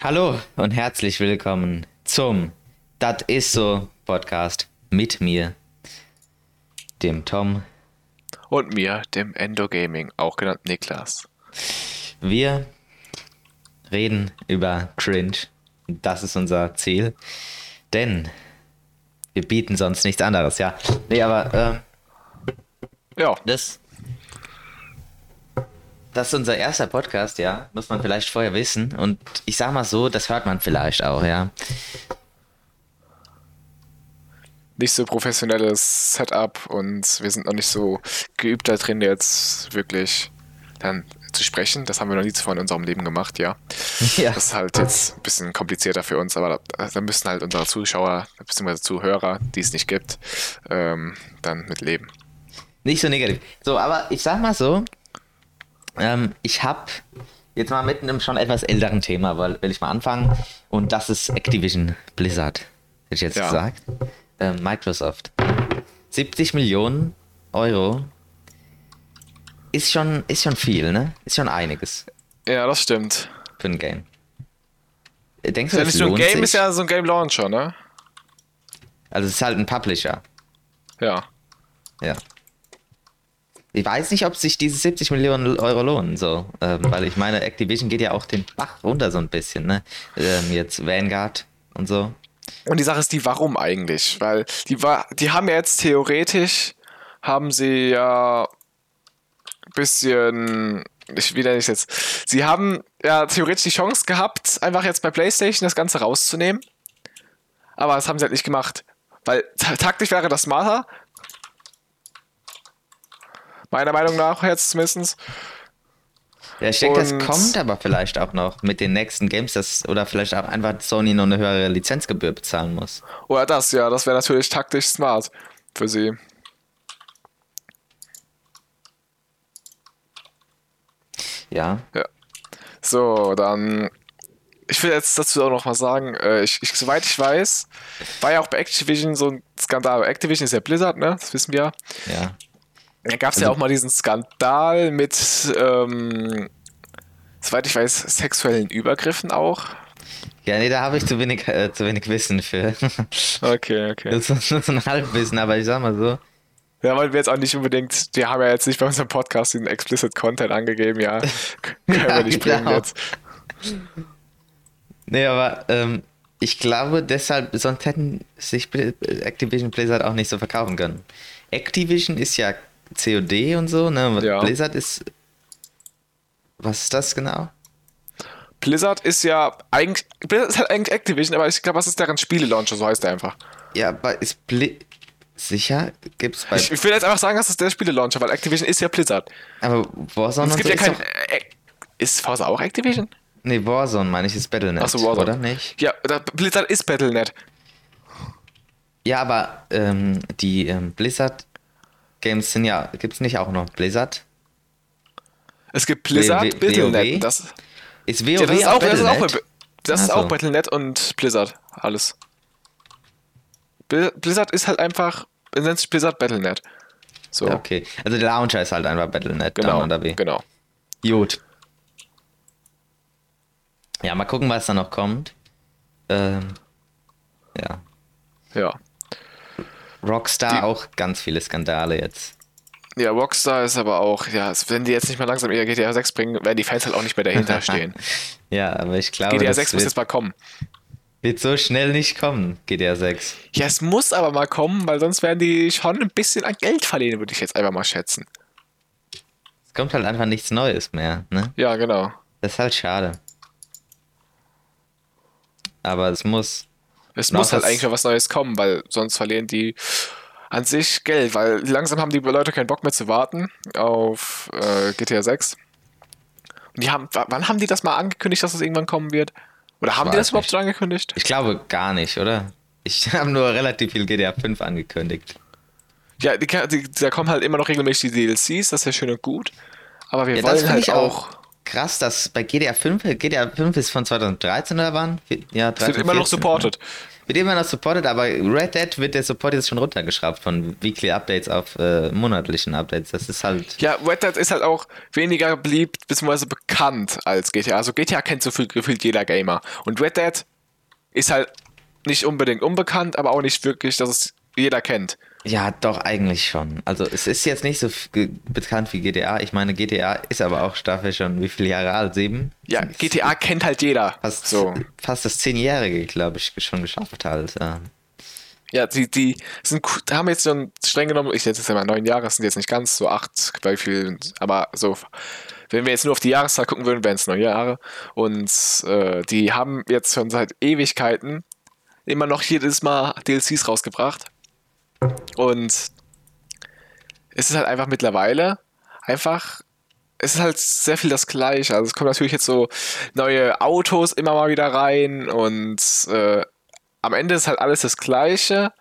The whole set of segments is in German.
Hallo und herzlich willkommen zum Dat ist so Podcast mit mir, dem Tom. Und mir, dem Endo Gaming, auch genannt Niklas. Wir reden über Cringe. Das ist unser Ziel. Denn wir bieten sonst nichts anderes, ja. Nee, aber ähm, Ja, das, das ist unser erster Podcast, ja. Muss man vielleicht vorher wissen. Und ich sag mal so, das hört man vielleicht auch, ja. nicht so professionelles Setup und wir sind noch nicht so geübt da drin, jetzt wirklich dann zu sprechen. Das haben wir noch nie zuvor in unserem Leben gemacht, ja. Ja. Das ist halt jetzt ein bisschen komplizierter für uns, aber da, da müssen halt unsere Zuschauer bzw. Zuhörer, die es nicht gibt, ähm, dann mit leben. Nicht so negativ. So, aber ich sag mal so, ähm, ich hab jetzt mal mit einem schon etwas älteren Thema, weil will ich mal anfangen. Und das ist Activision Blizzard, hätte ich jetzt Ja. gesagt. Ähm, Microsoft. 70 Millionen Euro ist schon, ist schon viel, ne? Ist schon einiges Ja, das stimmt. für ein Game. Äh, Denkst Ist du, ja das nicht nur ein lohnt Game, sich? ist ja so ein Game Launcher, ne? Also es ist halt ein Publisher. Ja. Ja. Ich weiß nicht, ob sich diese 70 Millionen Euro lohnen, so. Ähm, weil ich meine, Activision geht ja auch den Bach runter so ein bisschen, ne? Ähm, jetzt Vanguard und so. Und die Sache ist die, warum eigentlich? Weil die die haben ja jetzt theoretisch, haben sie ja ein bisschen, ich wie nenne ich jetzt, sie haben ja theoretisch die Chance gehabt, einfach jetzt bei PlayStation das Ganze rauszunehmen. Aber das haben sie halt nicht gemacht. Weil ta- taktisch wäre das smarter. Meiner Meinung nach jetzt zumindest. Ja, ich denke, das kommt aber vielleicht auch noch mit den nächsten Games, dass, oder vielleicht auch einfach Sony noch eine höhere Lizenzgebühr bezahlen muss. Oder das, ja, das wäre natürlich taktisch smart für sie. Ja. Ja. So, dann. Ich will jetzt dazu auch noch mal sagen, äh, ich, ich, soweit ich weiß, war ja auch bei Activision so ein Skandal. Activision ist ja Blizzard, ne? Das wissen wir. Ja. Da gab es Also- ja auch mal diesen Skandal mit, ähm, soweit ich weiß, sexuellen Übergriffen auch. Ja, nee, da habe ich zu wenig, äh, zu wenig Wissen für. Okay, okay. das ist nur so ein Halbwissen, aber ich sag mal so. Ja, weil wir jetzt auch nicht unbedingt, wir haben ja jetzt nicht bei unserem Podcast den Explicit Content angegeben, ja. Können wir Ja, nicht bringen genau. jetzt. Nee, aber ähm, ich glaube deshalb, sonst hätten sich Activision Blizzard auch nicht so verkaufen können. Activision ist ja COD und so, ne? Ja. Blizzard ist. Was ist das genau? Blizzard ist ja eigentlich, Blizzard ist halt eigentlich Activision, aber ich glaube, was ist deren Spiele-Launcher, so heißt der einfach. Ja, aber ist Bli sicher? Gibt's bei. Ich, ich will jetzt einfach sagen, das ist der Spiele-Launcher, weil Activision ist ja Blizzard. aber Warzone es und gibt so ja ist kein. Äh, ist Forza auch Activision? Nee, Warzone meine ich, ist Battle.net. Achso, Warzone. Oder nicht? Ja, Blizzard ist Battle.net. Ja, aber ähm, die ähm, Blizzard Games sind ja. Gibt's nicht auch noch Blizzard? Es gibt Blizzard, W-? Battle.net. Das, Ist WoW ja, das ist auch, das ist auch, Battle.net? bei- das ist auch Battle.net und Blizzard. Alles. Bli- Blizzard ist halt einfach, nennt sich Blizzard Battle.net. So, Ja, Okay, also der Launcher ist halt einfach Battle.net genau. oder wie? Genau. Gut. Ja, mal gucken, was da noch kommt. Ähm, ja. Ja. Rockstar Die- auch ganz viele Skandale jetzt. Ja, Rockstar ist aber auch, ja, wenn die jetzt nicht mal langsam ihr GTA 6 bringen, werden die Fans halt auch nicht mehr dahinter stehen. Ja, aber ich glaube, GTA das 6 muss jetzt mal kommen. wird so schnell nicht kommen, GTA 6. Ja, es muss aber mal kommen, weil sonst werden die schon ein bisschen an Geld verlieren, würde ich jetzt einfach mal schätzen. Es kommt halt einfach nichts Neues mehr, ne? Ja, genau. Das ist halt schade. Aber es muss. Es muss halt eigentlich mal was Neues kommen, weil sonst verlieren die an sich Geld, weil langsam haben die Leute keinen Bock mehr zu warten auf äh, GTA 6. Und die haben, wann haben die das mal angekündigt, dass es irgendwann kommen wird? Oder haben die das überhaupt nicht. schon angekündigt? Ich glaube gar nicht, oder? Ich habe nur relativ viel GTA 5 angekündigt. Ja, die, die, da kommen halt immer noch regelmäßig die DLCs, das ist ja schön und gut. Aber wir Ja, das wollen halt auch. auch krass, dass bei GTA 5, GTA 5 ist von 2013 oder wann? Ja, Es wird 13, immer noch 14, supported. wird immer noch supported, aber Red Dead wird der Support jetzt schon runtergeschraubt von Weekly Updates auf äh, monatlichen Updates. Das ist halt. Ja, Red Dead ist halt auch weniger beliebt bzw. bekannt als GTA. Also GTA kennt so viel gefühlt jeder Gamer. Und Red Dead ist halt nicht unbedingt unbekannt, aber auch nicht wirklich, dass es jeder kennt. Ja, doch, eigentlich schon. Also es ist jetzt nicht so bekannt wie GTA. Ich meine, GTA ist aber auch Staffel schon wie viele Jahre alt? Sieben? Ja, GTA kennt halt jeder. Fast, so. fast das Zehnjährige, glaube ich, schon geschafft halt. Ja, ja die, die sind, haben jetzt schon streng genommen, ich jetzt ja mal neun Jahre, sind jetzt nicht ganz so acht bei vielen, aber so wenn wir jetzt nur auf die Jahreszahl gucken würden, wären es neun Jahre. Und äh, die haben jetzt schon seit Ewigkeiten immer noch jedes Mal DLCs rausgebracht. Und es ist halt einfach mittlerweile einfach, es ist halt sehr viel das Gleiche. Also es kommen natürlich jetzt so neue Autos immer mal wieder rein und äh, am Ende ist halt alles das Gleiche.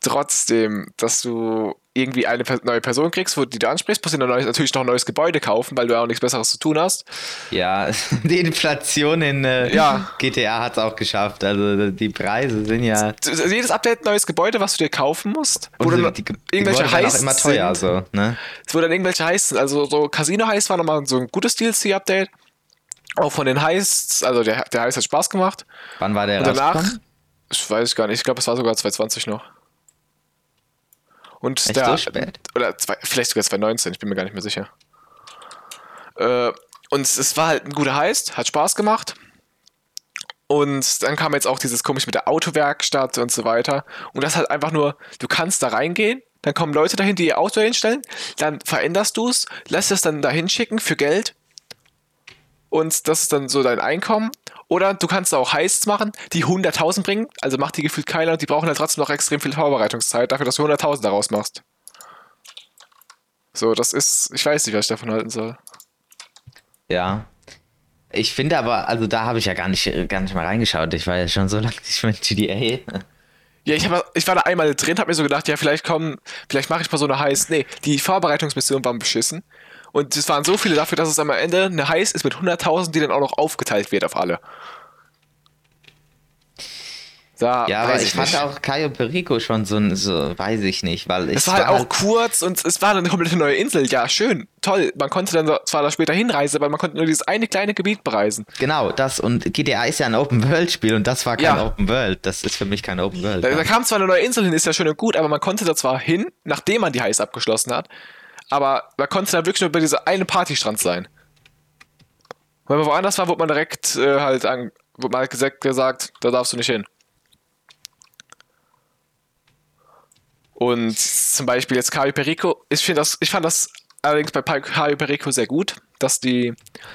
Trotzdem, dass du irgendwie eine neue Person kriegst, wo die du ansprichst, musst du natürlich noch ein neues Gebäude kaufen, weil du ja auch nichts Besseres zu tun hast. Ja, die Inflation in äh, ja. GTA hat es auch geschafft. Also die Preise sind ja. Jedes Update ein neues Gebäude, was du dir kaufen musst. Und oder die, die irgendwelche Heists. immer teuer, sind, so, ne? Wo dann irgendwelche Heists sind. Also so Casino Heists war nochmal so ein gutes DLC-Update. Auch von den Heists, also der, der Heist hat Spaß gemacht. Wann war der Und danach? Ich weiß gar nicht, ich glaube, es war sogar 2020 noch. Und Echt der, so spät? Oder zwei, vielleicht sogar 2019, ich bin mir gar nicht mehr sicher. Äh, und es war halt ein guter Heist, hat Spaß gemacht. Und dann kam jetzt auch dieses komisch mit der Autowerkstatt und so weiter. Und das halt einfach nur, du kannst da reingehen, dann kommen Leute dahin, die ihr Auto hinstellen, dann veränderst du es, lässt es dann dahin schicken für Geld. Und das ist dann so dein Einkommen. Oder du kannst auch Heists machen, die 100.000 bringen, also macht die gefühlt keiner und die brauchen halt trotzdem noch extrem viel Vorbereitungszeit dafür, dass du 100.000 daraus machst. So, das ist, ich weiß nicht, was ich davon halten soll. Ja. Ich finde aber, also da habe ich ja gar nicht, gar nicht mal reingeschaut. Ich war ja schon so lange nicht mehr in GTA. Ja, ich, hab, ich war da einmal drin, hab mir so gedacht, ja, vielleicht kommen, vielleicht mache ich mal so eine Heist. Nee, die Vorbereitungsmission waren beschissen. Und es waren so viele dafür, dass es am Ende eine Heiß ist mit 100.000, die dann auch noch aufgeteilt wird auf alle. Da, ja, aber ich, ich fand auch Cayo Perico schon so, so weiß ich nicht, weil Es war halt auch halt kurz und es war eine komplette neue Insel. Ja, schön, toll. Man konnte dann zwar da später hinreisen, aber man konnte nur dieses eine kleine Gebiet bereisen. Genau, das und GTA ist ja ein Open-World-Spiel und das war kein ja. Open-World. Das ist für mich kein Open-World. Da, da, kam zwar eine neue Insel hin, ist ja schön und gut, aber man konnte da zwar hin, nachdem man die Heiß abgeschlossen hat, aber man konnte da wirklich nur bei dieser eine Partystrand sein. Wenn man woanders war, wurde man direkt äh, halt an, wurde man halt gesagt, da darfst du nicht hin. Und zum Beispiel jetzt Caio Perico, ich, das, ich fand das allerdings bei Caio Perico sehr gut, dass die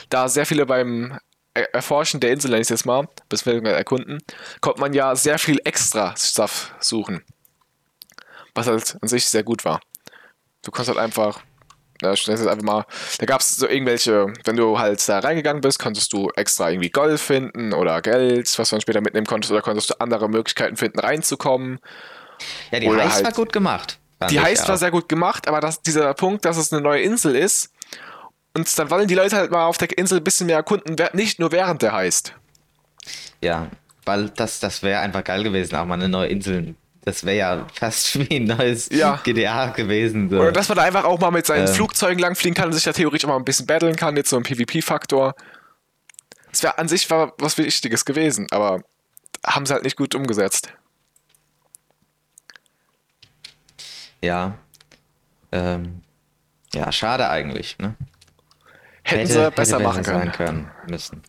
da sehr viele beim Erforschen der Insel, nenne ich es jetzt mal, bis wir erkunden, konnte man ja sehr viel extra Stuff suchen. Was halt an sich sehr gut war. Du kannst halt einfach, ja, ich jetzt einfach mal, da gab es so irgendwelche, wenn du halt da reingegangen bist, konntest du extra irgendwie Gold finden oder Geld, was du dann später mitnehmen konntest, oder konntest du andere Möglichkeiten finden, reinzukommen. Ja, die Heist halt, war gut gemacht. Die Heist war sehr gut gemacht, aber das, dieser Punkt, dass es eine neue Insel ist, und dann wollen die Leute halt mal auf der Insel ein bisschen mehr erkunden, nicht nur während der Heist. Ja, weil das, das wäre einfach geil gewesen, auch mal eine neue Insel das wäre ja fast wie ein neues ja. GDA gewesen. So. Oder dass man da einfach auch mal mit seinen ähm. Flugzeugen langfliegen kann und sich da theoretisch auch mal ein bisschen battlen kann, jetzt so ein PvP-Faktor. Das wäre an sich war was Wichtiges gewesen, aber haben sie halt nicht gut umgesetzt. Ja. Ähm. Ja, schade eigentlich, ne? Hätten hätte, sie besser hätte machen können. können. Müssen.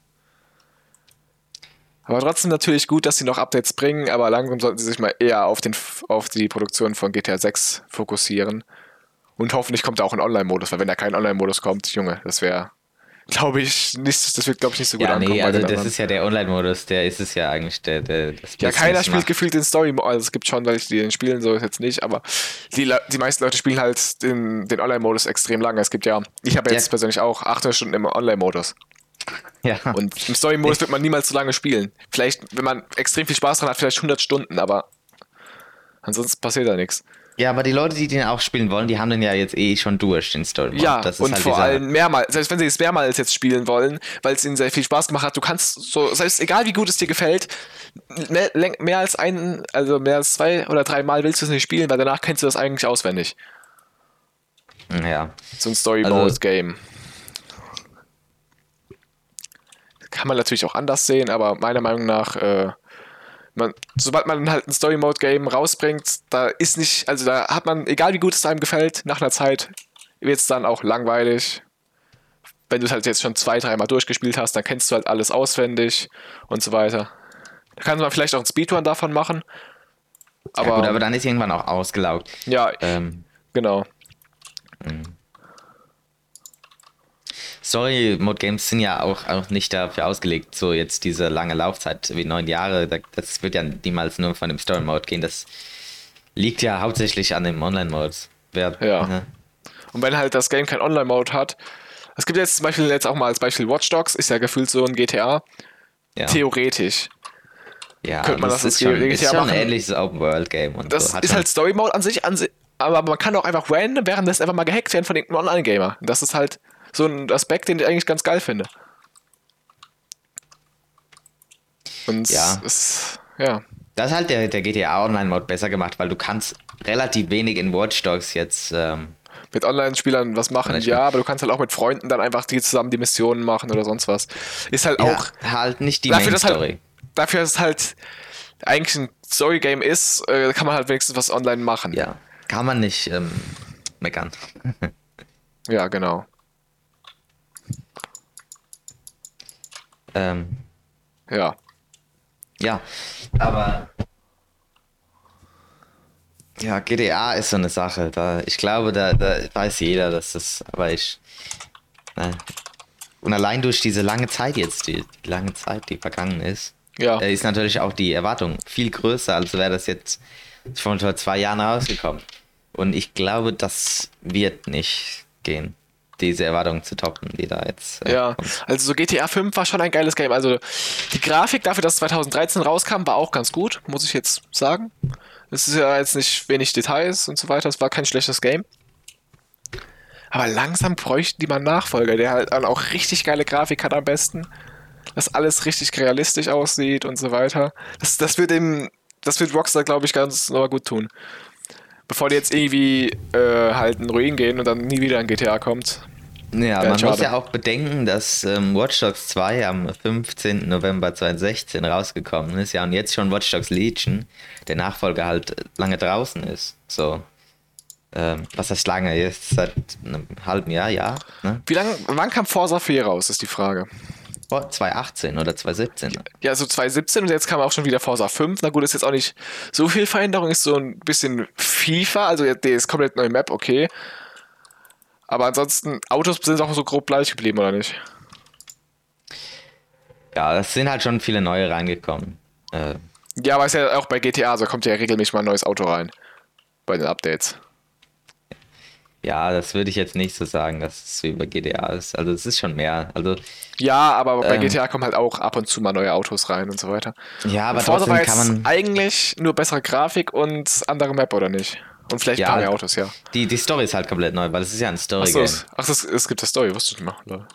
Aber trotzdem natürlich gut, dass sie noch Updates bringen, aber langsam sollten sie sich mal eher auf, den, auf die Produktion von GTA 6 fokussieren. Und hoffentlich kommt da auch ein Online-Modus, weil wenn da kein Online-Modus kommt, Junge, das wäre, glaube ich, nicht, das wird, glaube ich, nicht so gut ja, ankommen. Nee, also das anderen. ist ja der Online-Modus, der ist es ja eigentlich, der, der Ja, keiner spielt macht. gefühlt den Story, also es gibt schon welche, die den spielen, so ist jetzt nicht, aber die, die meisten Leute spielen halt den, den Online-Modus extrem lange. Es gibt ja, ich habe jetzt ja. persönlich auch 800 Stunden im Online-Modus. Ja. Und im Story-Modus wird man niemals so lange spielen. Vielleicht, wenn man extrem viel Spaß dran hat, vielleicht 100 Stunden, aber Ansonsten passiert da nichts. Ja, aber die Leute, die den auch spielen wollen, die haben den ja jetzt eh schon durch, den Story Mode. Ja, das ist und halt vor allem mehrmals, selbst wenn sie es mehrmals jetzt spielen wollen, weil es ihnen sehr viel Spaß gemacht hat, du kannst so, selbst egal wie gut es dir gefällt, mehr, mehr als ein, also mehr als zwei oder drei Mal willst du es nicht spielen, weil danach kennst du das eigentlich auswendig. Ja. So ein Story Also- Mode Game. Kann man natürlich auch anders sehen, aber meiner Meinung nach, äh, man, sobald man halt ein Story Mode Game rausbringt, da ist nicht, also da hat man, egal wie gut es einem gefällt, nach einer Zeit wird es dann auch langweilig. Wenn du es halt jetzt schon zwei, dreimal durchgespielt hast, dann kennst du halt alles auswendig und so weiter. Da kann man vielleicht auch einen Speedrun davon machen. Aber, ja, gut, aber dann ist irgendwann auch ausgelaugt. ja, Ähm, genau. Story-Mode-Games sind ja auch, auch nicht dafür ausgelegt, so jetzt diese lange Laufzeit wie neun Jahre. da- Das wird ja niemals nur von dem Story-Mode gehen. Das liegt ja hauptsächlich an dem Online-Mode. Ja. ne? Und wenn halt das Game kein Online-Mode hat, es gibt jetzt zum Beispiel jetzt auch mal als Beispiel Watch Dogs, ist ja gefühlt so ein GTA. Ja. Theoretisch. ja, könnte man das das ist schon, GTA ist schon ein machen? ähnliches Open-World-Game. Das so. Hat ist halt Story-Mode an sich, an aber man kann auch einfach random währenddessen einfach mal gehackt werden von irgendeinem Online-Gamer. Das ist halt so ein Aspekt, den ich eigentlich ganz geil finde. Und Ja. es, ja. Das halt der, der GTA Online-Mode besser gemacht, weil du kannst relativ wenig in Watch Dogs jetzt. Ähm, Mit Online-Spielern was machen, ja, aber du kannst halt auch mit Freunden dann einfach die zusammen die Missionen machen oder sonst was. Ist halt ja, auch halt nicht die dafür, dass Main-Story. halt, dafür, dass es halt eigentlich ein Story-Game ist, äh, kann man halt wenigstens was online machen. Ja, kann man nicht ähm, meckern. Ja, genau. Ähm, Ja. ja, aber. Ja, GTA ist so eine Sache. Da, ich glaube, da, da weiß jeder, dass das. Aber ich. Ne. Und allein durch diese lange Zeit jetzt, die, die lange Zeit, die vergangen ist, Ja. äh, ist natürlich auch die Erwartung viel größer, als wäre das jetzt schon vor zwei Jahren rausgekommen. Und ich glaube, das wird nicht gehen, diese Erwartung zu toppen, die da jetzt. äh, Ja, kommt. also so GTA 5 war schon ein geiles Game. Also die Grafik dafür, dass es 2013 rauskam, war auch ganz gut, muss ich jetzt sagen. Es ist ja jetzt nicht wenig Details und so weiter. Es war kein schlechtes Game. Aber langsam bräuchten die mal einen Nachfolger, der halt dann auch richtig geile Grafik hat am besten. Dass alles richtig realistisch aussieht und so weiter. Das, das wird dem, das wird Rockstar, glaube ich, ganz nochmal gut tun. Bevor die jetzt irgendwie äh, halt in Ruin gehen und dann nie wieder ein GTA kommt. Ja, man muss schade. ja auch bedenken, dass ähm, Watch Dogs 2 am 15. November 2016 rausgekommen ist, ja, und jetzt schon Watch Dogs Legion, der Nachfolger halt lange draußen ist. So. Ähm, was heißt lange? Jetzt seit einem halben Jahr, ja. Ne? Wie lange, wann kam Forza 4 raus, ist die Frage. Vor 2018 oder 2017. Ja, so 2017 und jetzt kam auch schon wieder Forza 5. Na gut, ist jetzt auch nicht so viel Veränderung, ist so ein bisschen FIFA, also die ist komplett neue Map, okay. Aber ansonsten, Autos sind auch so grob gleich geblieben, oder nicht? Ja, es sind halt schon viele neue reingekommen. Äh, Ja, aber ist ja auch bei GTA, so kommt ja regelmäßig mal ein neues Auto rein. Bei den Updates. Ja, das würde ich jetzt nicht so sagen, dass es wie bei GTA ist. Also es ist schon mehr. Also Ja, aber bei Ähm. GTA kommen halt auch ab und zu mal neue Autos rein und so weiter. ja, aber Forza trotzdem kann man. eigentlich nur bessere Grafik und andere Map, oder nicht? Und vielleicht Ja, ein paar mehr Autos, ja. Die, die Story ist halt komplett neu, weil es ist ja ein Achso, Story-Game. es, ach, es, es gibt das Story, wusste ich nicht. Lol.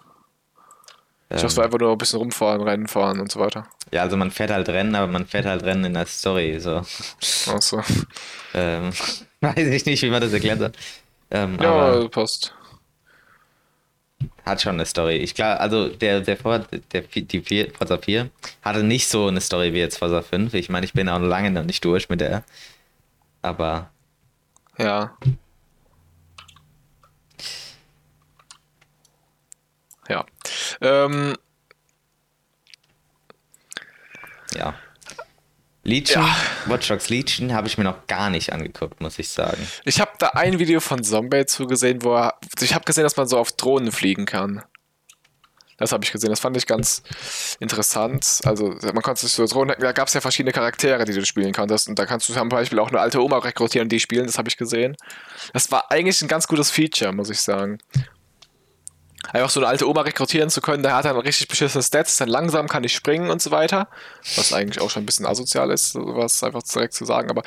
Ich Ähm, war einfach nur ein bisschen rumfahren, Rennen fahren und so weiter. Ja, also man fährt halt Rennen, aber man fährt halt Rennen in der Story. So. Achso. Ähm, weiß ich nicht, wie man das erklärt hat. Ähm, Ja, passt. hat schon eine Story. Ich glaube, also der, der, Vor der die 4, Forza 4 hatte nicht so eine Story wie jetzt Forza 5. Ich meine, ich bin auch lange noch nicht durch mit der. Aber Ja. Ja. Ähm, ja. Legion, Ja. Watch Dogs Legion habe ich mir noch gar nicht angeguckt, muss ich sagen. ich habe da ein Video von Zombie zugesehen, wo er. Ich habe gesehen, dass man so auf Drohnen fliegen kann. Das habe ich gesehen, das fand ich ganz interessant. Also, man konnte sich so Drohnen, da gab es ja verschiedene Charaktere, die du spielen konntest. Und da kannst du zum Beispiel auch eine alte Oma rekrutieren und die spielen, das habe ich gesehen. Das war eigentlich ein ganz gutes Feature, muss ich sagen. Einfach so eine alte Oma rekrutieren zu können, der hat dann richtig beschissene Stats, dann langsam, kann nicht springen und so weiter. Was eigentlich auch schon ein bisschen asozial ist, sowas einfach direkt zu sagen, aber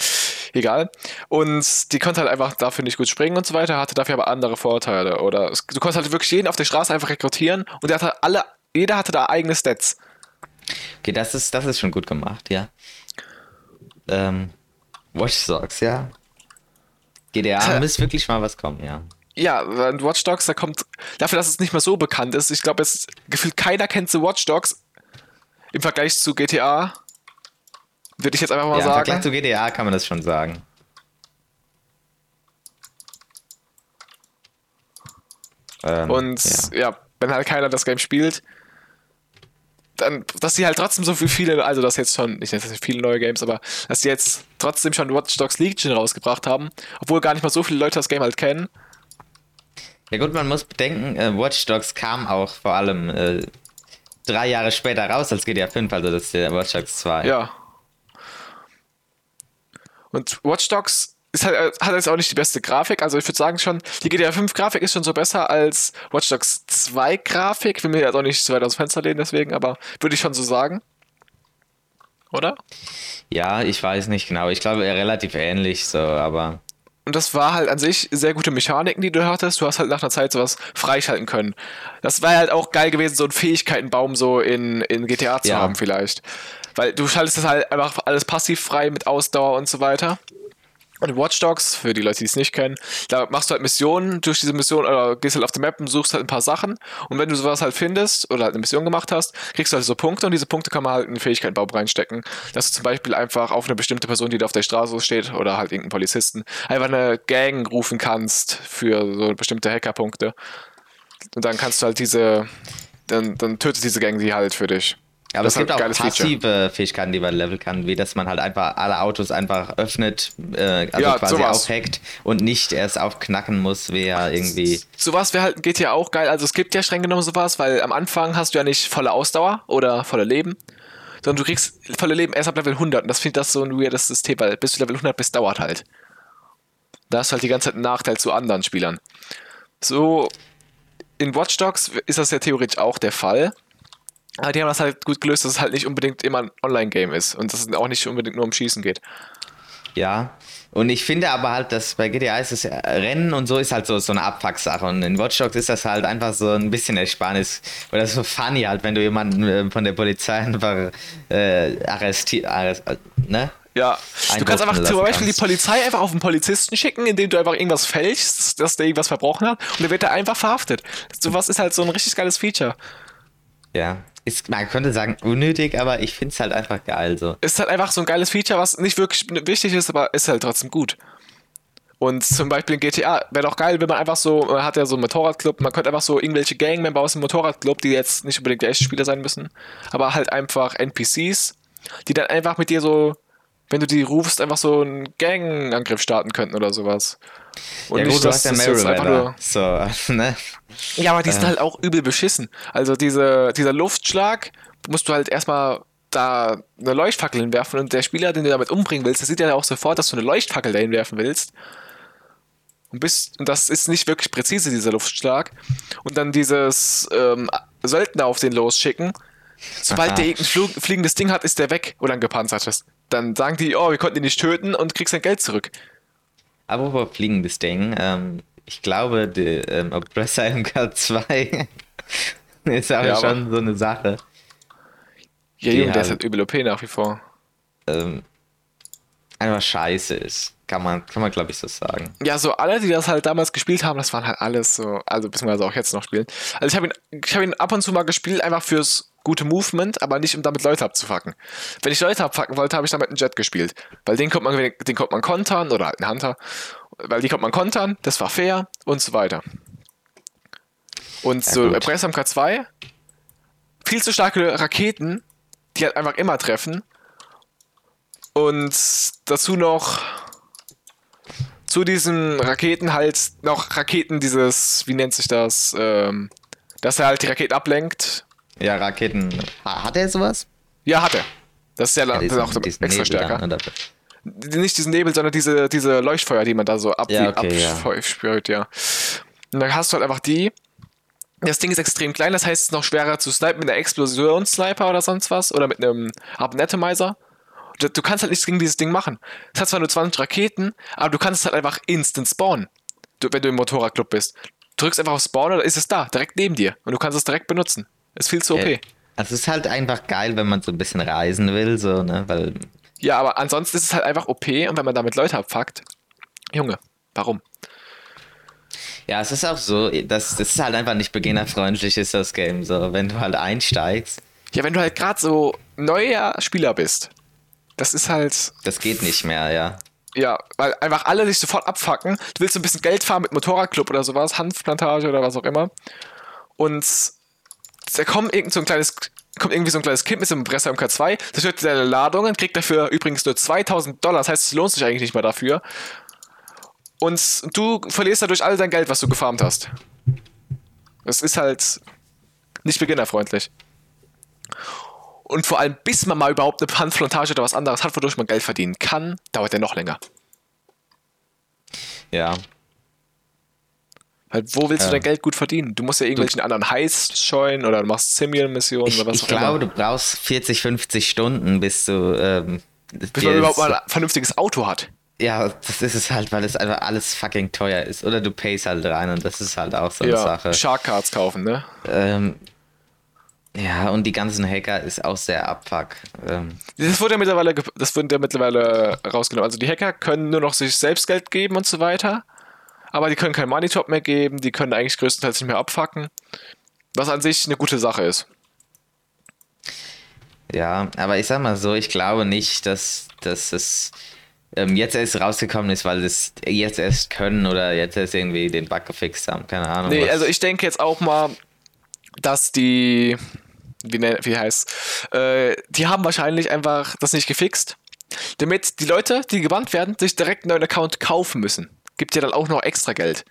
egal. Und die konnte halt einfach dafür nicht gut springen und so weiter, hatte dafür aber andere Vorteile. Oder es, du konntest halt wirklich jeden auf der Straße einfach rekrutieren und der hatte alle, jeder hatte da eigene Stats. Okay, das ist, das ist schon gut gemacht, ja. Ähm, Watch Dogs, ja. GDA muss wirklich mal was kommen, ja. Ja, Watch Dogs, da kommt, dafür, dass es nicht mehr so bekannt ist, ich glaube, es gefühlt keiner kennt so Watch Dogs im Vergleich zu GTA. Würde ich jetzt einfach mal ja, sagen. Im Vergleich zu GTA kann man das schon sagen. Ähm, Und ja. ja, wenn halt keiner das Game spielt, dann, dass sie halt trotzdem so viele, also das jetzt schon, ich nenne das viele neue Games, aber dass sie jetzt trotzdem schon Watch Dogs Legion rausgebracht haben, obwohl gar nicht mal so viele Leute das Game halt kennen. Ja gut, man muss bedenken, äh, Watch Dogs kam auch vor allem äh, drei Jahre später raus als GTA 5, also das ist der Watch Dogs 2. Ja. Und Watch Dogs ist halt, äh, hat jetzt auch nicht die beste Grafik. Also ich würde sagen schon, die GTA 5 Grafik ist schon so besser als Watch Dogs 2 Grafik. Will mir jetzt auch nicht zu weit aus dem Fenster lehnen deswegen, aber würde ich schon so sagen. Oder? Ja, ich weiß nicht genau. Ich glaube relativ ähnlich so, aber. Und das war halt an sich sehr gute Mechaniken, die du hattest. Du hast halt nach einer Zeit sowas freischalten können. Das wäre halt auch geil gewesen, so einen Fähigkeitenbaum so in, in GTA zu ja. haben vielleicht. Weil du schaltest das halt einfach alles passiv frei mit Ausdauer und so weiter. Und Watch Dogs, für die Leute, die es nicht kennen, da machst du halt Missionen, durch diese Mission, oder gehst halt auf die Map und suchst halt ein paar Sachen. Und wenn du sowas halt findest oder halt eine Mission gemacht hast, kriegst du halt so Punkte und diese Punkte kann man halt in den Fähigkeitenbaum reinstecken. Dass du zum Beispiel einfach auf eine bestimmte Person, die da auf der Straße steht, oder halt irgendeinen Polizisten, einfach eine Gang rufen kannst für so bestimmte Hackerpunkte. Und dann kannst du halt diese, dann, dann tötet diese Gang die halt für dich. Aber das es gibt auch passive Feature. Fähigkeiten, die man leveln kann, wie dass man halt einfach alle Autos einfach öffnet, äh, also ja, quasi sowas. aufhackt und nicht erst aufknacken muss, wer irgendwie. Sowas wäre halt GTA auch geil. Also es gibt ja streng genommen sowas, weil am Anfang hast du ja nicht volle Ausdauer oder volle Leben, sondern du kriegst volle Leben erst ab Level 100 und das finde ich das so ein weirdes System, weil bis du Level 100 bist, dauert halt. Da hast du halt die ganze Zeit einen Nachteil zu anderen Spielern. So, in Watch Dogs ist das ja theoretisch auch der Fall. Aber die haben das halt gut gelöst, dass es halt nicht unbedingt immer ein Online-Game ist und dass es auch nicht unbedingt nur um Schießen geht. Ja, und ich finde aber halt, dass bei GTA ist das Rennen und so ist halt so, so eine Abfuck-Sache. Und in Watch Dogs ist das halt einfach so ein bisschen Ersparnis. Oder so funny halt, wenn du jemanden äh, von der Polizei einfach äh, arrestierst, arrest, ne? Ja, du kannst einfach zum Beispiel kannst. die Polizei einfach auf einen Polizisten schicken, indem du einfach irgendwas fälschst, dass der irgendwas verbrochen hat und dann wird er einfach verhaftet. Sowas ist halt so ein richtig geiles Feature. Ja, ist, man könnte sagen unnötig, aber ich finde es halt einfach geil so. Ist halt einfach so ein geiles Feature, was nicht wirklich wichtig ist, aber ist halt trotzdem gut. Und zum Beispiel in GTA wäre doch geil, wenn man einfach so, man hat ja so einen Motorradclub, man könnte einfach so irgendwelche Gangmember aus dem Motorradclub, die jetzt nicht unbedingt echte Spieler sein müssen, aber halt einfach NPCs, die dann einfach mit dir so, wenn du die rufst, einfach so einen Gangangriff starten könnten oder sowas. Und ja, nicht, gut, dass du hast ja nur. So, ne? Ja, aber die sind äh. halt auch übel beschissen. Also diese, dieser Luftschlag musst du halt erstmal da eine Leuchtfackel hinwerfen und der Spieler, den du damit umbringen willst, der sieht ja auch sofort, dass du eine Leuchtfackel dahin werfen willst. Und, bist, und das ist nicht wirklich präzise, dieser Luftschlag. Und dann dieses ähm, Söldner auf den losschicken. Sobald Aha. der irgendein fliegendes Ding hat, ist der weg oder ein gepanzertes. Dann sagen die, oh, wir konnten ihn nicht töten und kriegst dein Geld zurück. Apropos fliegendes Ding, ähm, ich glaube, die ähm, Oppressor MK2 ist aber ja, schon aber so eine Sache. Ja, Junge, der ist halt übel OP nach wie vor. Ähm, einfach scheiße ist. Kann man, kann man glaube ich, so sagen. Ja, so alle, die das halt damals gespielt haben, das waren halt alles so, also beziehungsweise auch jetzt noch spielen. Also ich habe ihn, ich hab ihn ab und zu mal gespielt, einfach fürs gute Movement, aber nicht um damit Leute abzufacken. Wenn ich Leute abfacken wollte, habe ich damit einen Jet gespielt. Weil den konnte man, den konnte man kontern oder halt einen Hunter. Weil die konnte man kontern, das war fair und so weiter. Und ja, so Press MK2, viel zu starke Raketen, die halt einfach immer treffen. Und dazu noch zu diesen Raketen halt noch Raketen, dieses, wie nennt sich das, ähm, dass er halt die Raketen ablenkt ja, Raketen. Hat er sowas? Ja, hat er. Das ist ja, ja diesen, auch extra Nebel stärker. Dann, Nicht diesen Nebel, sondern diese, diese Leuchtfeuer, die man da so ab ja, okay, abspürt, ja. ja. Und dann hast du halt einfach die. Das Ding ist extrem klein, das heißt, es ist noch schwerer zu snipen mit einer Explosionssniper oder sonst was oder mit einem Abnetomizer. Du, du kannst halt nichts gegen dieses Ding machen. Es hat zwar nur 20 Raketen, aber du kannst es halt einfach instant spawnen, wenn du im Motorradclub bist. Du drückst einfach auf Spawn oder ist es da, direkt neben dir. Und du kannst es direkt benutzen. Ist viel zu OP. Äh, Also es ist halt einfach geil, wenn man so ein bisschen reisen will, so, ne? Weil, Ja, aber ansonsten ist es halt einfach OP und wenn man damit Leute abfuckt, Junge, warum? ja, es ist auch so, das, das ist halt einfach nicht beginnerfreundlich, ist das Game. So, wenn du halt einsteigst, Ja, wenn du halt gerade so neuer Spieler bist, das ist halt, das geht nicht mehr, ja. ja, weil einfach alle sich sofort abfacken. Du willst so ein bisschen Geld fahren mit Motorradclub oder sowas, Hanfplantage oder was auch immer. Und da kommt irgend so ein kleines, kommt irgendwie so ein kleines Kind mit so einem Bresser MK2, zerstört seine Ladungen, kriegt dafür übrigens nur 2000 Dollar, das heißt, es lohnt sich eigentlich nicht mal dafür. Und du verlierst dadurch all dein Geld, was du gefarmt hast. Das ist halt nicht beginnerfreundlich. Und vor allem, bis man mal überhaupt eine Hanfplantage oder was anderes hat, wodurch man Geld verdienen kann, dauert der noch länger. Ja. Weil wo willst du Ja. dein Geld gut verdienen? Du musst ja irgendwelchen anderen Heists scheuen oder du machst Simulan-Missionen Ich, oder was ich auch glaube, immer. du brauchst 40, 50 Stunden, bis du. Ähm, Bis man überhaupt mal ein vernünftiges Auto hat. Ja, das ist es halt, weil es einfach alles fucking teuer ist. Oder du payst halt rein und das ist halt auch so eine Ja, Sache. Shark Cards kaufen, ne? Ähm, ja, und die ganzen Hacker ist auch sehr abfuck. Ähm, Das wurde ja mittlerweile, das wurde ja mittlerweile rausgenommen. Also die Hacker können nur noch sich selbst Geld geben und so weiter. Aber die können kein Money Top mehr geben, die können eigentlich größtenteils nicht mehr abfacken. Was an sich eine gute Sache ist. ja, aber ich sag mal so, ich glaube nicht, dass, dass es ähm, jetzt erst rausgekommen ist, weil es jetzt erst können oder jetzt erst irgendwie den Bug gefixt haben. Keine Ahnung. Nee, was- also ich denke jetzt auch mal, dass die, wie, ne- wie heißt, äh, die haben wahrscheinlich einfach das nicht gefixt, damit die Leute, die gebannt werden, sich direkt einen neuen Account kaufen müssen. Gibt ja dann auch noch extra Geld.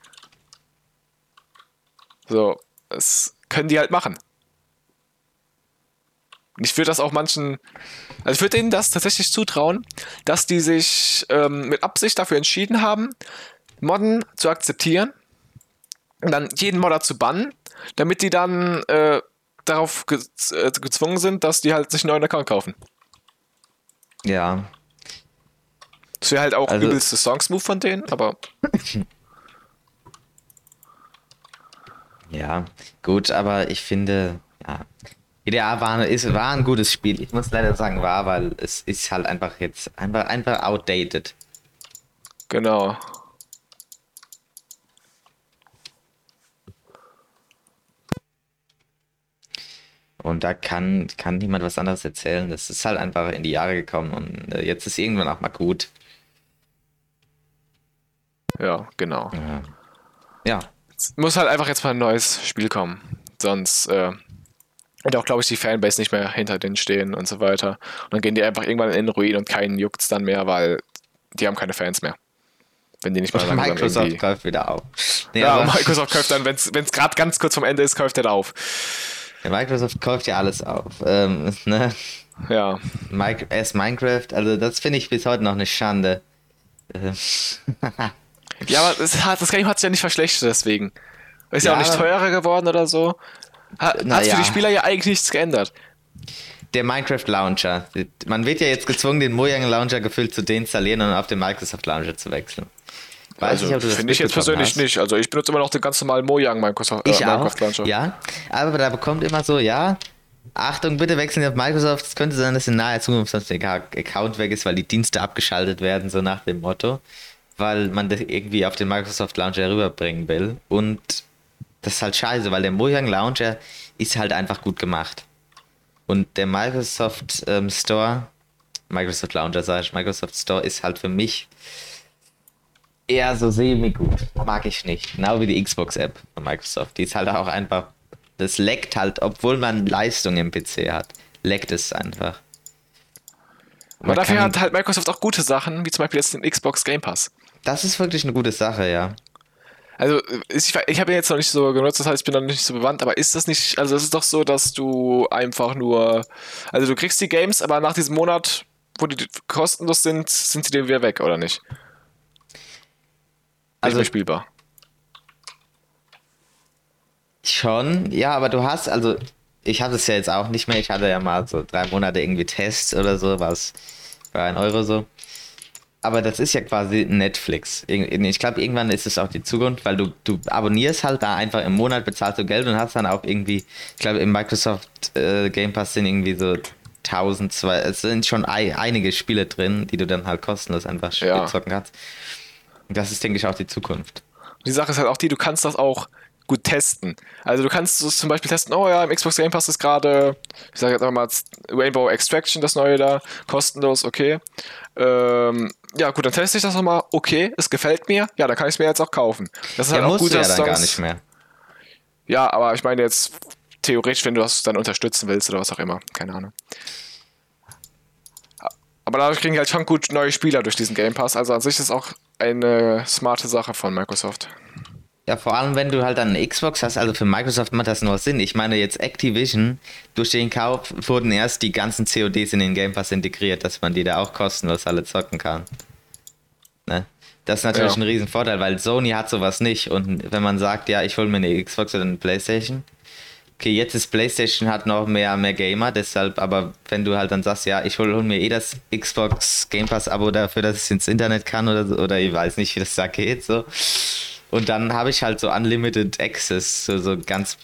So, das können die halt machen. Ich würde das auch manchen, also ich würde denen das tatsächlich zutrauen, dass die sich ähm, mit Absicht dafür entschieden haben, Modden zu akzeptieren und dann jeden Modder zu bannen, damit die dann äh, darauf ge äh, gezwungen sind, dass die halt sich einen neuen Account kaufen. ja, Das wäre halt auch Also- übelste Songs-Move von denen, aber ja, gut, aber ich finde, ja, GTA war, ist, war ein gutes Spiel. Ich muss leider sagen, war, weil es ist halt einfach jetzt einfach, einfach outdated. genau. Und da kann, kann niemand was anderes erzählen. Das ist halt einfach in die Jahre gekommen und äh, jetzt ist irgendwann auch mal gut. Ja, genau. Ja. ja. Es muss halt einfach jetzt mal ein neues Spiel kommen. Sonst äh, wird auch, glaube ich, die Fanbase nicht mehr hinter denen stehen und so weiter. Und dann gehen die einfach irgendwann in den Ruin und keinen juckt's dann mehr, weil die haben keine Fans mehr. Wenn die nicht mal langsam Microsoft irgendwie... kauft wieder auf. Nee, Ja, aber Microsoft kauft dann, wenn es gerade ganz kurz vom Ende ist, kauft er da auf. Microsoft kauft ja alles auf. Ähm, ne? Ja. Mike, erst Minecraft, also das finde ich bis heute noch eine Schande. Ja, aber das, hat, das Game hat sich ja nicht verschlechtert deswegen. Ist ja, Ja, auch nicht teurer geworden oder so. Hat Na hat's für ja. die Spieler ja eigentlich nichts geändert. Der Minecraft Launcher. Man wird ja jetzt gezwungen, den Mojang Launcher gefüllt zu deinstallieren und auf den Microsoft Launcher zu wechseln. Weiß nicht, ob du das Also, Finde ich jetzt persönlich hast. nicht. Also ich benutze immer noch den ganz normalen Mojang Microsoft, Ich äh, auch, Minecraft Launcher. ja. Aber da bekommt immer so, ja, Achtung, bitte wechseln Sie auf Microsoft. Es könnte sein, dass in naher Zukunft sonst der Account weg ist, weil die Dienste abgeschaltet werden, so nach dem Motto. Weil man das irgendwie auf den Microsoft Launcher rüberbringen will. Und das ist halt scheiße, weil der Mojang Launcher ist halt einfach gut gemacht. Und der Microsoft ähm, Store, Microsoft Launcher sag ich, Microsoft Store ist halt für mich eher so semi-gut. Mag ich nicht. Genau wie die Xbox-App von Microsoft. Die ist halt auch einfach. Das leckt halt, obwohl man Leistung im PC hat. Leckt es einfach. Aber dafür hat halt Microsoft auch gute Sachen, wie zum Beispiel jetzt den Xbox Game Pass. Das ist wirklich eine gute Sache, ja. Also ich, ich habe ihn jetzt noch nicht so genutzt, das heißt, ich bin noch nicht so bewandt, aber ist das nicht, also es ist doch so, dass du einfach nur, also du kriegst die Games, aber nach diesem Monat, wo die kostenlos sind, sind sie dir wieder weg, oder nicht? Nicht Also- mehr spielbar. Schon, ja, aber du hast, also ich habe es ja jetzt auch nicht mehr. Ich hatte ja mal so drei Monate irgendwie Tests oder so, was für ein Euro so. Aber das ist ja quasi Netflix. Ich glaube, irgendwann ist es auch die Zukunft, weil du, du abonnierst halt da einfach im Monat, bezahlst du Geld und hast dann auch irgendwie, ich glaube, im Microsoft äh, Game Pass sind irgendwie so 1000, zwei, es sind schon ein, einige Spiele drin, die du dann halt kostenlos einfach ja. zocken kannst. Und das ist, denke ich, auch die Zukunft. Die Sache ist halt auch die, du kannst das auch gut testen. Also du kannst es zum Beispiel testen, oh ja, im Xbox Game Pass ist gerade, ich sage jetzt mal Rainbow Extraction, das neue da, kostenlos, okay. Ähm, ja gut, dann teste ich das nochmal, okay, es gefällt mir, ja, dann kann ich es mir jetzt auch kaufen. Das ist halt ja, auch gut, dass ja dann gar nicht mehr. Ja, aber ich meine jetzt theoretisch, wenn du das dann unterstützen willst oder was auch immer, keine Ahnung. Aber dadurch kriegen halt schon gut neue Spieler durch diesen Game Pass, also an sich ist es auch eine smarte Sache von Microsoft. Ja, vor allem, wenn du halt eine Xbox hast, also für Microsoft macht das nur Sinn. Ich meine, jetzt Activision, durch den Kauf wurden erst die ganzen CODs in den Game Pass integriert, dass man die da auch kostenlos alle zocken kann. Ne? Das ist natürlich ja. ein Riesenvorteil, weil Sony hat sowas nicht. Und wenn man sagt, ja, ich hole mir eine Xbox oder eine Playstation, okay, jetzt ist PlayStation hat noch mehr, mehr Gamer, deshalb, aber wenn du halt dann sagst, ja, ich hole hol mir eh das Xbox Game Pass Abo dafür, dass ich ins Internet kann oder so, oder ich weiß nicht, wie das da geht, so und dann habe ich halt so Unlimited Access zu so ganz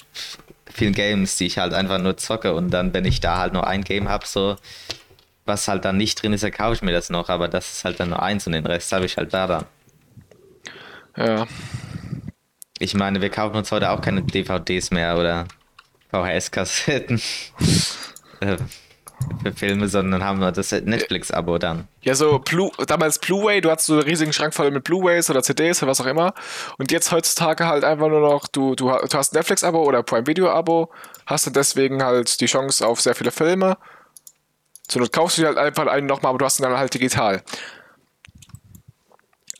vielen Games, die ich halt einfach nur zocke. Und dann, wenn ich da halt nur ein Game habe, so, was halt dann nicht drin ist, dann kaufe ich mir das noch. Aber das ist halt dann nur eins und den Rest habe ich halt da dann. Ja. Ich meine, wir kaufen uns heute auch keine DVDs mehr oder VHS-Kassetten. Für Filme, sondern haben wir das Netflix-Abo dann. Ja, so Blu damals Blu-ray, du hattest so einen riesigen Schrank voll mit Blu-rays oder CDs oder was auch immer. Und jetzt heutzutage halt einfach nur noch, du, du, du hast Netflix-Abo oder Prime Video-Abo, hast du deswegen halt die Chance auf sehr viele Filme. So, du kaufst du halt einfach einen nochmal, aber du hast ihn dann halt digital.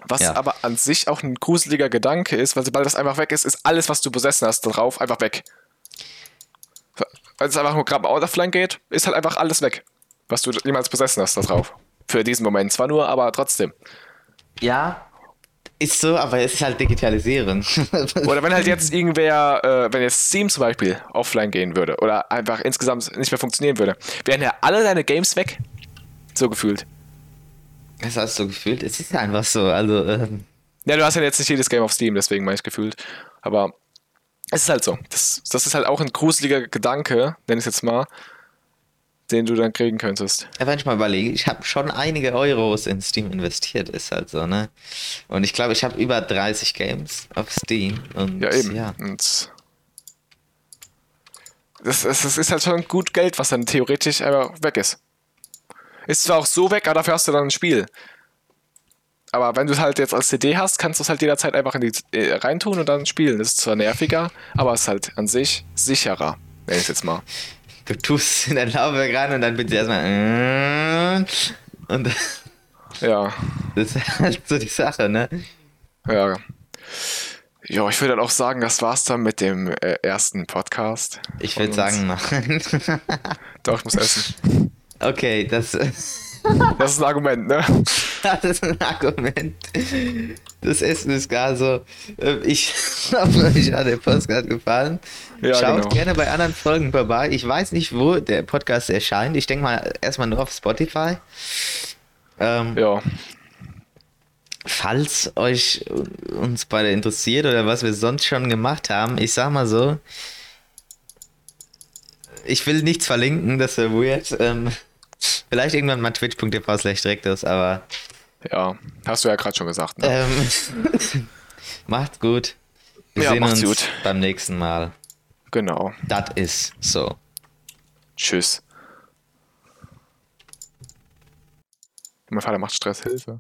Was ja. aber an sich auch ein gruseliger Gedanke ist, weil sobald das einfach weg ist, ist alles, was du besessen hast, drauf einfach weg weil es einfach nur gerade out of line geht, ist halt einfach alles weg, was du jemals besessen hast da drauf. Für diesen Moment zwar nur, aber trotzdem. Ja, ist so, aber es ist halt digitalisieren. oder wenn halt jetzt irgendwer, äh, wenn jetzt Steam zum Beispiel offline gehen würde oder einfach insgesamt nicht mehr funktionieren würde, wären ja alle deine Games weg. So gefühlt. Das hast du gefühlt? Es ist ja einfach so, also. Ähm ja, du hast ja jetzt nicht jedes Game auf Steam, deswegen meine ich gefühlt. Aber es ist halt so. Das, das ist halt auch ein gruseliger Gedanke, nenn ich es jetzt mal, den du dann kriegen könntest. Ja, wenn ich mal überlege, ich habe schon einige Euros in Steam investiert, ist halt so, ne? Und ich glaube, ich habe über 30 Games auf Steam. Und, ja, eben. Ja. Und das, das, das ist halt schon gut Geld, was dann theoretisch einfach weg ist. Ist zwar auch so weg, aber dafür hast du dann ein Spiel. Aber wenn du es halt jetzt als CD hast, kannst du es halt jederzeit einfach in die äh, reintun und dann spielen. Das ist zwar nerviger, aber es ist halt an sich sicherer, wenn ich jetzt mal. Du tust es in dein Laufwerk rein und dann bitte erstmal. Äh, und ja. Das ist halt so die Sache, ne? Ja. Ja, ich würde dann auch sagen, das war's dann mit dem äh, ersten Podcast. Ich würde sagen, nein. Doch, ich muss essen. Okay, das. Das ist ein Argument, ne? Das ist ein Argument. Das Essen ist gar so. Äh, ich hoffe, euch hat der Podcast gefallen. Ja, Schaut genau. gerne bei anderen Folgen vorbei. Ich weiß nicht, wo der Podcast erscheint. Ich denke mal erstmal nur auf Spotify. Ähm, ja. Falls euch uns beide interessiert oder was wir sonst schon gemacht haben, ich sag mal so. Ich will nichts verlinken, das wäre weird. Ähm, Vielleicht irgendwann mal twitch.tv slash direktus, aber. Ja, hast du ja gerade schon gesagt. Ne? Ähm, macht's gut. Wir ja, sehen uns gut. beim nächsten Mal. Genau. Das ist so. Tschüss. Mein Vater macht Stress, Hilfe.